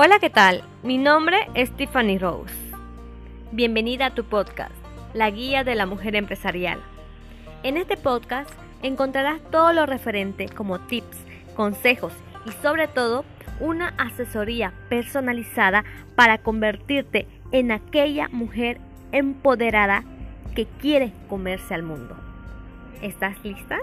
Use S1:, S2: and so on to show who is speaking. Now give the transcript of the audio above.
S1: Hola, ¿qué tal? Mi nombre es Tiffany Rose. Bienvenida a tu podcast, La Guía de la Mujer Empresarial. En este podcast encontrarás todo lo referente como tips, consejos y sobre todo una asesoría personalizada para convertirte en aquella mujer empoderada que quiere comerse al mundo. ¿Estás lista?